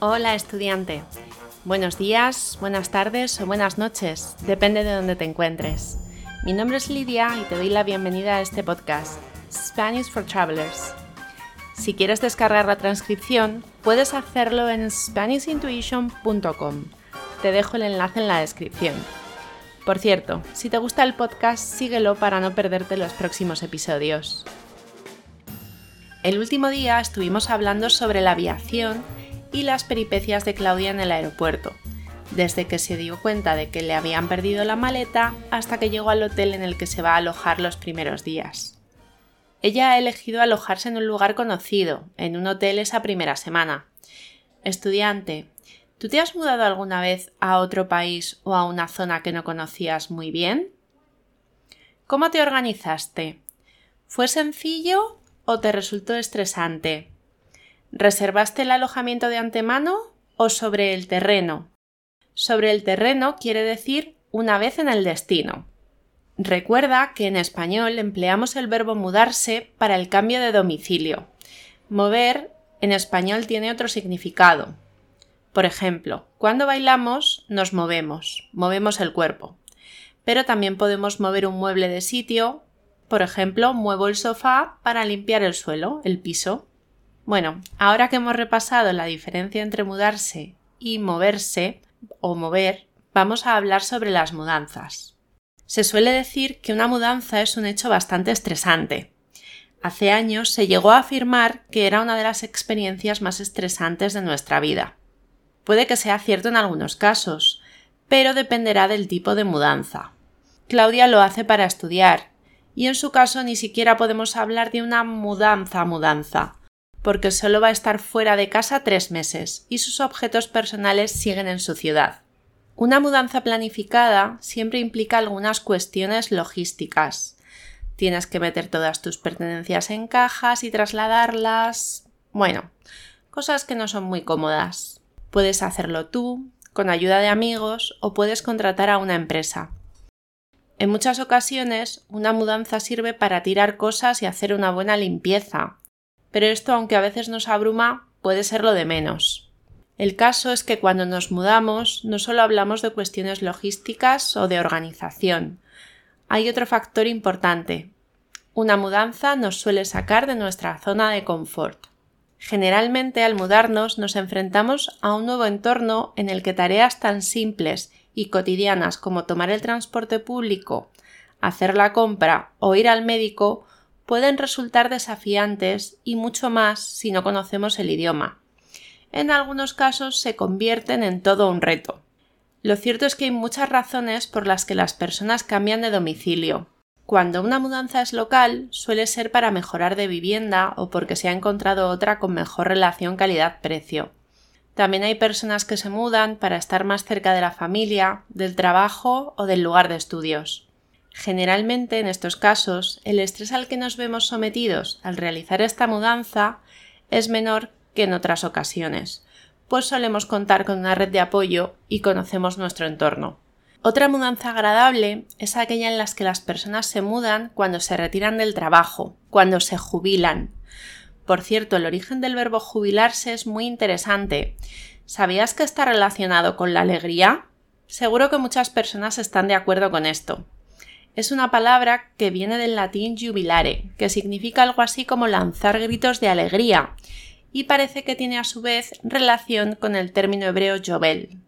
Hola estudiante. Buenos días, buenas tardes o buenas noches, depende de donde te encuentres. Mi nombre es Lidia y te doy la bienvenida a este podcast, Spanish for Travelers. Si quieres descargar la transcripción, puedes hacerlo en SpanishIntuition.com. Te dejo el enlace en la descripción. Por cierto, si te gusta el podcast, síguelo para no perderte los próximos episodios. El último día estuvimos hablando sobre la aviación y las peripecias de Claudia en el aeropuerto, desde que se dio cuenta de que le habían perdido la maleta hasta que llegó al hotel en el que se va a alojar los primeros días. Ella ha elegido alojarse en un lugar conocido, en un hotel esa primera semana. Estudiante, ¿tú te has mudado alguna vez a otro país o a una zona que no conocías muy bien? ¿Cómo te organizaste? ¿Fue sencillo o te resultó estresante? ¿Reservaste el alojamiento de antemano o sobre el terreno? Sobre el terreno quiere decir una vez en el destino. Recuerda que en español empleamos el verbo mudarse para el cambio de domicilio. Mover en español tiene otro significado. Por ejemplo, cuando bailamos nos movemos, movemos el cuerpo. Pero también podemos mover un mueble de sitio. Por ejemplo, muevo el sofá para limpiar el suelo, el piso. Bueno, ahora que hemos repasado la diferencia entre mudarse y moverse o mover, vamos a hablar sobre las mudanzas. Se suele decir que una mudanza es un hecho bastante estresante. Hace años se llegó a afirmar que era una de las experiencias más estresantes de nuestra vida. Puede que sea cierto en algunos casos, pero dependerá del tipo de mudanza. Claudia lo hace para estudiar, y en su caso ni siquiera podemos hablar de una mudanza mudanza, porque solo va a estar fuera de casa tres meses y sus objetos personales siguen en su ciudad. Una mudanza planificada siempre implica algunas cuestiones logísticas. Tienes que meter todas tus pertenencias en cajas y trasladarlas. Bueno, cosas que no son muy cómodas. Puedes hacerlo tú, con ayuda de amigos o puedes contratar a una empresa. En muchas ocasiones, una mudanza sirve para tirar cosas y hacer una buena limpieza, pero esto, aunque a veces nos abruma, puede ser lo de menos. El caso es que cuando nos mudamos no solo hablamos de cuestiones logísticas o de organización. Hay otro factor importante. Una mudanza nos suele sacar de nuestra zona de confort. Generalmente al mudarnos nos enfrentamos a un nuevo entorno en el que tareas tan simples y cotidianas como tomar el transporte público, hacer la compra o ir al médico pueden resultar desafiantes y mucho más si no conocemos el idioma. En algunos casos se convierten en todo un reto. Lo cierto es que hay muchas razones por las que las personas cambian de domicilio. Cuando una mudanza es local, suele ser para mejorar de vivienda o porque se ha encontrado otra con mejor relación calidad-precio. También hay personas que se mudan para estar más cerca de la familia, del trabajo o del lugar de estudios. Generalmente, en estos casos, el estrés al que nos vemos sometidos al realizar esta mudanza es menor que en otras ocasiones, pues solemos contar con una red de apoyo y conocemos nuestro entorno. Otra mudanza agradable es aquella en la que las personas se mudan cuando se retiran del trabajo, cuando se jubilan. Por cierto, el origen del verbo jubilarse es muy interesante. ¿Sabías que está relacionado con la alegría? Seguro que muchas personas están de acuerdo con esto es una palabra que viene del latín jubilare, que significa algo así como lanzar gritos de alegría, y parece que tiene a su vez relación con el término hebreo Jobel.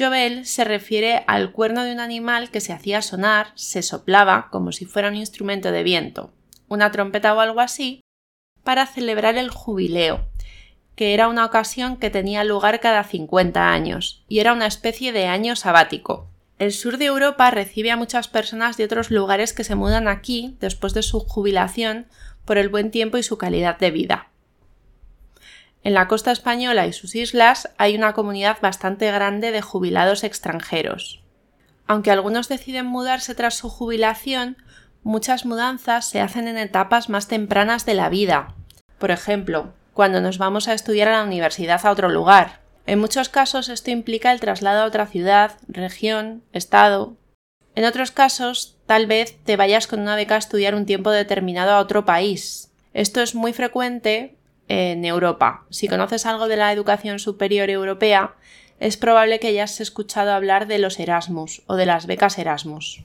Jobel se refiere al cuerno de un animal que se hacía sonar, se soplaba como si fuera un instrumento de viento, una trompeta o algo así, para celebrar el jubileo, que era una ocasión que tenía lugar cada 50 años, y era una especie de año sabático, el sur de Europa recibe a muchas personas de otros lugares que se mudan aquí después de su jubilación por el buen tiempo y su calidad de vida. En la costa española y sus islas hay una comunidad bastante grande de jubilados extranjeros. Aunque algunos deciden mudarse tras su jubilación, muchas mudanzas se hacen en etapas más tempranas de la vida. Por ejemplo, cuando nos vamos a estudiar a la universidad a otro lugar, en muchos casos esto implica el traslado a otra ciudad, región, estado. En otros casos, tal vez te vayas con una beca a estudiar un tiempo determinado a otro país. Esto es muy frecuente en Europa. Si conoces algo de la educación superior europea, es probable que hayas escuchado hablar de los Erasmus o de las becas Erasmus.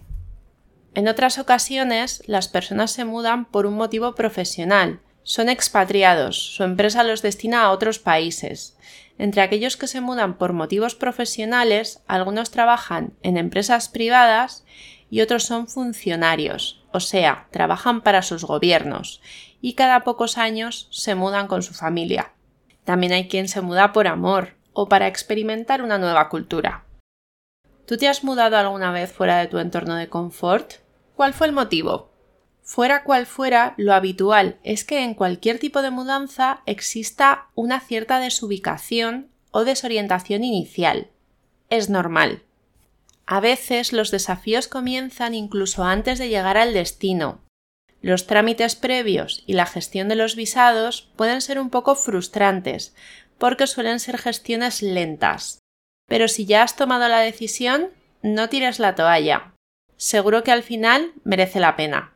En otras ocasiones, las personas se mudan por un motivo profesional. Son expatriados, su empresa los destina a otros países. Entre aquellos que se mudan por motivos profesionales, algunos trabajan en empresas privadas y otros son funcionarios, o sea, trabajan para sus gobiernos y cada pocos años se mudan con su familia. También hay quien se muda por amor o para experimentar una nueva cultura. ¿Tú te has mudado alguna vez fuera de tu entorno de confort? ¿Cuál fue el motivo? Fuera cual fuera, lo habitual es que en cualquier tipo de mudanza exista una cierta desubicación o desorientación inicial. Es normal. A veces los desafíos comienzan incluso antes de llegar al destino. Los trámites previos y la gestión de los visados pueden ser un poco frustrantes, porque suelen ser gestiones lentas. Pero si ya has tomado la decisión, no tires la toalla. Seguro que al final merece la pena.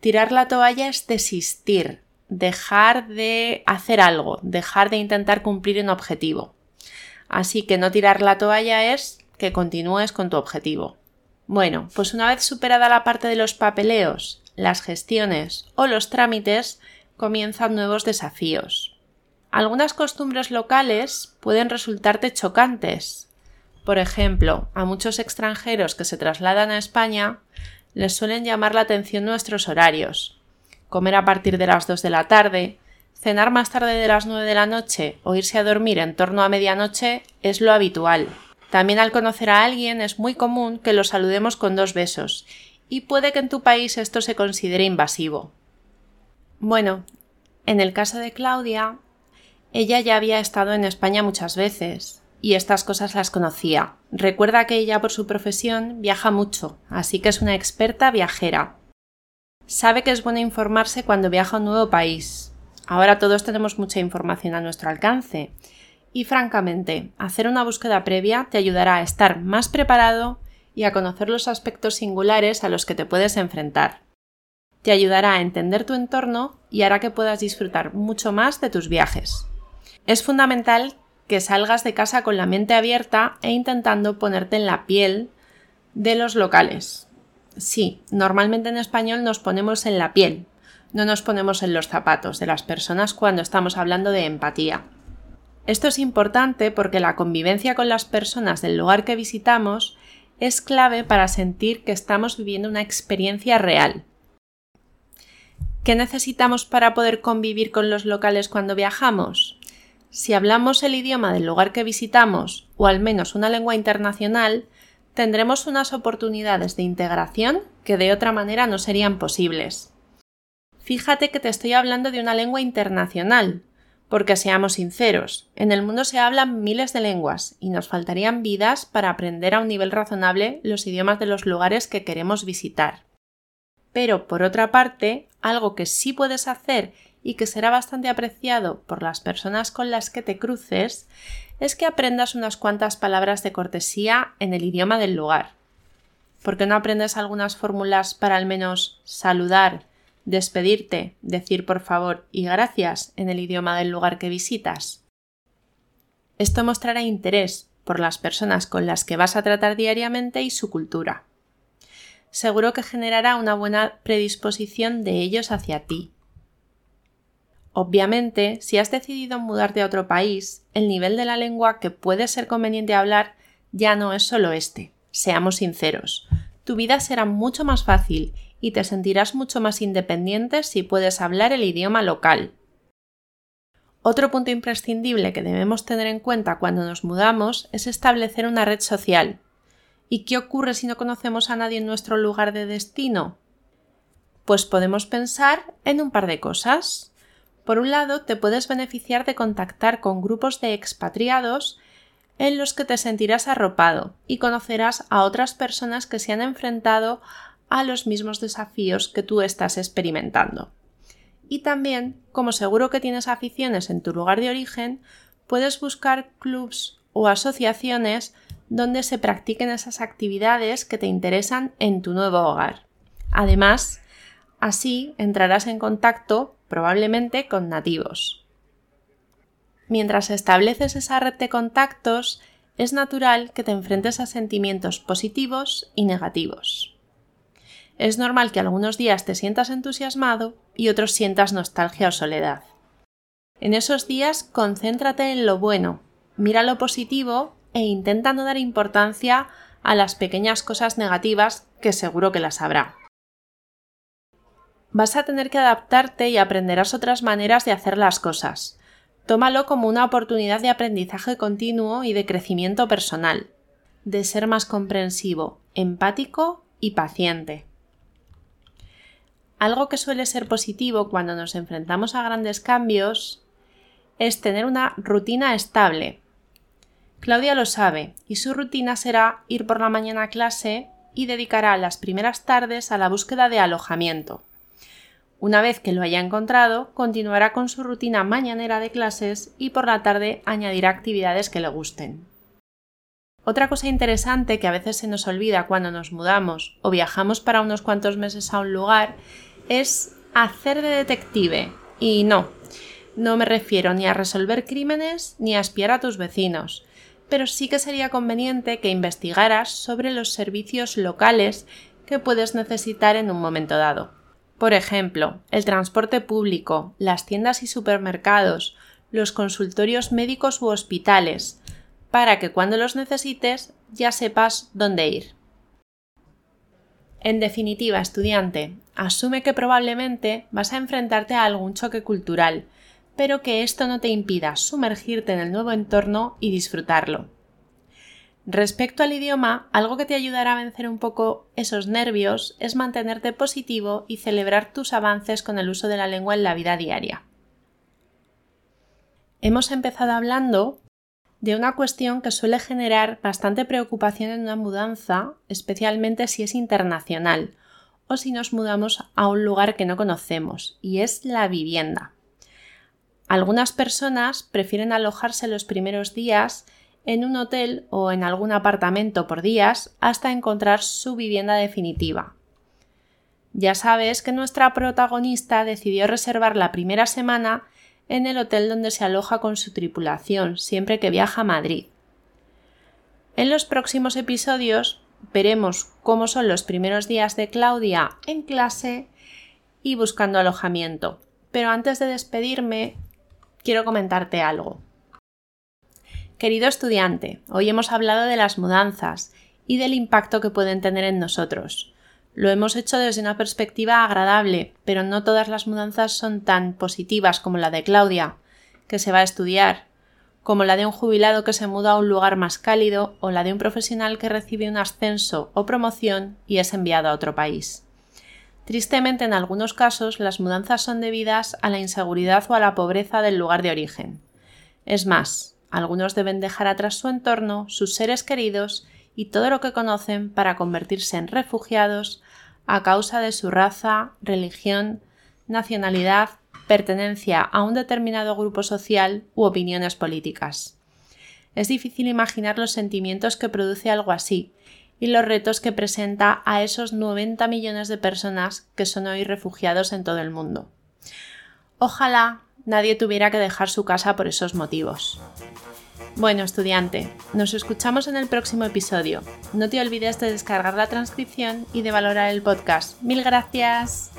Tirar la toalla es desistir, dejar de hacer algo, dejar de intentar cumplir un objetivo. Así que no tirar la toalla es que continúes con tu objetivo. Bueno, pues una vez superada la parte de los papeleos, las gestiones o los trámites, comienzan nuevos desafíos. Algunas costumbres locales pueden resultarte chocantes. Por ejemplo, a muchos extranjeros que se trasladan a España les suelen llamar la atención nuestros horarios. Comer a partir de las 2 de la tarde, cenar más tarde de las 9 de la noche o irse a dormir en torno a medianoche es lo habitual. También al conocer a alguien es muy común que lo saludemos con dos besos, y puede que en tu país esto se considere invasivo. Bueno, en el caso de Claudia, ella ya había estado en España muchas veces, y estas cosas las conocía. Recuerda que ella por su profesión viaja mucho, así que es una experta viajera. Sabe que es bueno informarse cuando viaja a un nuevo país. Ahora todos tenemos mucha información a nuestro alcance. Y francamente, hacer una búsqueda previa te ayudará a estar más preparado y a conocer los aspectos singulares a los que te puedes enfrentar. Te ayudará a entender tu entorno y hará que puedas disfrutar mucho más de tus viajes. Es fundamental que salgas de casa con la mente abierta e intentando ponerte en la piel de los locales. Sí, normalmente en español nos ponemos en la piel, no nos ponemos en los zapatos de las personas cuando estamos hablando de empatía. Esto es importante porque la convivencia con las personas del lugar que visitamos es clave para sentir que estamos viviendo una experiencia real. ¿Qué necesitamos para poder convivir con los locales cuando viajamos? Si hablamos el idioma del lugar que visitamos, o al menos una lengua internacional, tendremos unas oportunidades de integración que de otra manera no serían posibles. Fíjate que te estoy hablando de una lengua internacional, porque seamos sinceros, en el mundo se hablan miles de lenguas y nos faltarían vidas para aprender a un nivel razonable los idiomas de los lugares que queremos visitar. Pero, por otra parte, algo que sí puedes hacer y que será bastante apreciado por las personas con las que te cruces es que aprendas unas cuantas palabras de cortesía en el idioma del lugar. ¿Por qué no aprendes algunas fórmulas para al menos saludar, despedirte, decir por favor y gracias en el idioma del lugar que visitas? Esto mostrará interés por las personas con las que vas a tratar diariamente y su cultura. Seguro que generará una buena predisposición de ellos hacia ti Obviamente, si has decidido mudarte a otro país, el nivel de la lengua que puede ser conveniente hablar ya no es solo este. Seamos sinceros, tu vida será mucho más fácil y te sentirás mucho más independiente si puedes hablar el idioma local. Otro punto imprescindible que debemos tener en cuenta cuando nos mudamos es establecer una red social. ¿Y qué ocurre si no conocemos a nadie en nuestro lugar de destino? Pues podemos pensar en un par de cosas. Por un lado, te puedes beneficiar de contactar con grupos de expatriados en los que te sentirás arropado y conocerás a otras personas que se han enfrentado a los mismos desafíos que tú estás experimentando. Y también, como seguro que tienes aficiones en tu lugar de origen, puedes buscar clubs o asociaciones donde se practiquen esas actividades que te interesan en tu nuevo hogar. Además, así entrarás en contacto probablemente con nativos. Mientras estableces esa red de contactos, es natural que te enfrentes a sentimientos positivos y negativos. Es normal que algunos días te sientas entusiasmado y otros sientas nostalgia o soledad. En esos días concéntrate en lo bueno, mira lo positivo e intenta no dar importancia a las pequeñas cosas negativas que seguro que las habrá. Vas a tener que adaptarte y aprenderás otras maneras de hacer las cosas. Tómalo como una oportunidad de aprendizaje continuo y de crecimiento personal, de ser más comprensivo, empático y paciente. Algo que suele ser positivo cuando nos enfrentamos a grandes cambios es tener una rutina estable, Claudia lo sabe y su rutina será ir por la mañana a clase y dedicará las primeras tardes a la búsqueda de alojamiento. Una vez que lo haya encontrado, continuará con su rutina mañanera de clases y por la tarde añadirá actividades que le gusten. Otra cosa interesante que a veces se nos olvida cuando nos mudamos o viajamos para unos cuantos meses a un lugar es hacer de detective. Y no, no me refiero ni a resolver crímenes ni a espiar a tus vecinos pero sí que sería conveniente que investigaras sobre los servicios locales que puedes necesitar en un momento dado. Por ejemplo, el transporte público, las tiendas y supermercados, los consultorios médicos u hospitales, para que cuando los necesites ya sepas dónde ir. En definitiva, estudiante, asume que probablemente vas a enfrentarte a algún choque cultural, pero que esto no te impida sumergirte en el nuevo entorno y disfrutarlo. Respecto al idioma, algo que te ayudará a vencer un poco esos nervios es mantenerte positivo y celebrar tus avances con el uso de la lengua en la vida diaria. Hemos empezado hablando de una cuestión que suele generar bastante preocupación en una mudanza, especialmente si es internacional o si nos mudamos a un lugar que no conocemos, y es la vivienda. Algunas personas prefieren alojarse los primeros días en un hotel o en algún apartamento por días hasta encontrar su vivienda definitiva. Ya sabes que nuestra protagonista decidió reservar la primera semana en el hotel donde se aloja con su tripulación siempre que viaja a Madrid. En los próximos episodios veremos cómo son los primeros días de Claudia en clase y buscando alojamiento. Pero antes de despedirme, quiero comentarte algo. Querido estudiante, hoy hemos hablado de las mudanzas y del impacto que pueden tener en nosotros. Lo hemos hecho desde una perspectiva agradable, pero no todas las mudanzas son tan positivas como la de Claudia, que se va a estudiar, como la de un jubilado que se muda a un lugar más cálido o la de un profesional que recibe un ascenso o promoción y es enviado a otro país. Tristemente, en algunos casos, las mudanzas son debidas a la inseguridad o a la pobreza del lugar de origen. Es más, algunos deben dejar atrás su entorno, sus seres queridos y todo lo que conocen para convertirse en refugiados a causa de su raza, religión, nacionalidad, pertenencia a un determinado grupo social u opiniones políticas. Es difícil imaginar los sentimientos que produce algo así, y los retos que presenta a esos 90 millones de personas que son hoy refugiados en todo el mundo. Ojalá nadie tuviera que dejar su casa por esos motivos. Bueno, estudiante, nos escuchamos en el próximo episodio. No te olvides de descargar la transcripción y de valorar el podcast. Mil gracias.